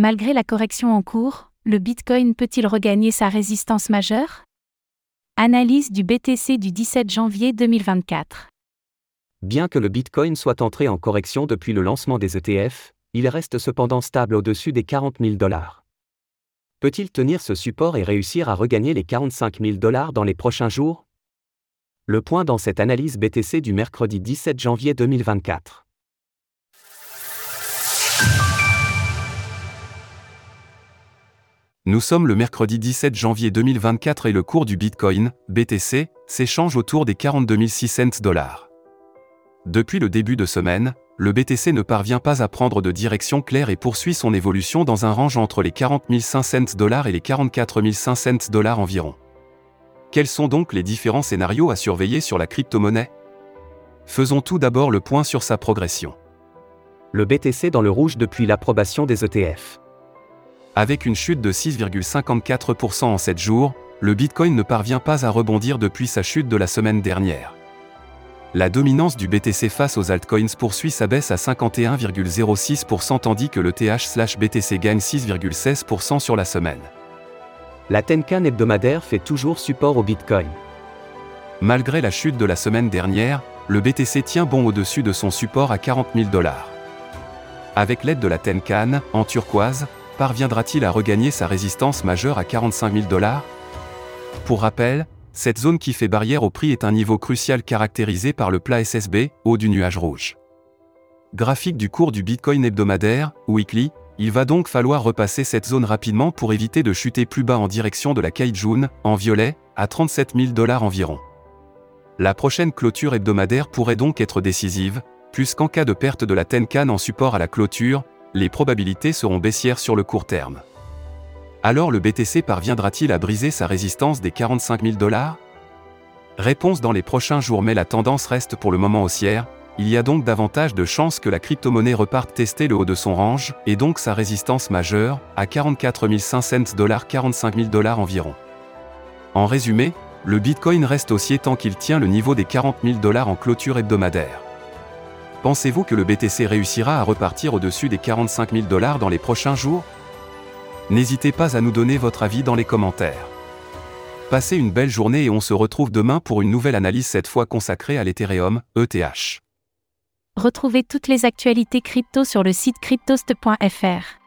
Malgré la correction en cours, le Bitcoin peut-il regagner sa résistance majeure? Analyse du BTC du 17 janvier 2024. Bien que le Bitcoin soit entré en correction depuis le lancement des ETF, il reste cependant stable au-dessus des 40 000 dollars. Peut-il tenir ce support et réussir à regagner les 45 000 dollars dans les prochains jours? Le point dans cette analyse BTC du mercredi 17 janvier 2024. Nous sommes le mercredi 17 janvier 2024 et le cours du Bitcoin, BTC, s'échange autour des 42 600 dollars. Depuis le début de semaine, le BTC ne parvient pas à prendre de direction claire et poursuit son évolution dans un range entre les 40 500 dollars et les 44 500 dollars environ. Quels sont donc les différents scénarios à surveiller sur la crypto-monnaie? Faisons tout d'abord le point sur sa progression. Le BTC dans le rouge depuis l'approbation des ETF. Avec une chute de 6,54% en 7 jours, le Bitcoin ne parvient pas à rebondir depuis sa chute de la semaine dernière. La dominance du BTC face aux altcoins poursuit sa baisse à 51,06% tandis que le TH/BTC gagne 6,16% sur la semaine. La Tenkan hebdomadaire fait toujours support au Bitcoin. Malgré la chute de la semaine dernière, le BTC tient bon au-dessus de son support à 40 000 dollars. Avec l'aide de la Tenkan, en turquoise, parviendra-t-il à regagner sa résistance majeure à 45 000 dollars? Pour rappel, cette zone qui fait barrière au prix est un niveau crucial caractérisé par le plat SSB, haut du nuage rouge. Graphique du cours du Bitcoin hebdomadaire, weekly, il va donc falloir repasser cette zone rapidement pour éviter de chuter plus bas en direction de la Kaijun, en violet, à 37 000 dollars environ. La prochaine clôture hebdomadaire pourrait donc être décisive, puisqu'en cas de perte de la Tenkan en support à la clôture, les probabilités seront baissières sur le court terme. Alors le BTC parviendra-t-il à briser sa résistance des 45 000 dollars? Réponse dans les prochains jours mais la tendance reste pour le moment haussière, il y a donc davantage de chances que la crypto-monnaie reparte tester le haut de son range, et donc sa résistance majeure, à 44 500 dollars 45 000 dollars environ. En résumé, le Bitcoin reste haussier tant qu'il tient le niveau des 40 000 dollars en clôture hebdomadaire. Pensez-vous que le BTC réussira à repartir au-dessus des 45 000 dollars dans les prochains jours? N'hésitez pas à nous donner votre avis dans les commentaires. Passez une belle journée et on se retrouve demain pour une nouvelle analyse cette fois consacrée à l'Ethereum, ETH. Retrouvez toutes les actualités crypto sur le site cryptost.fr.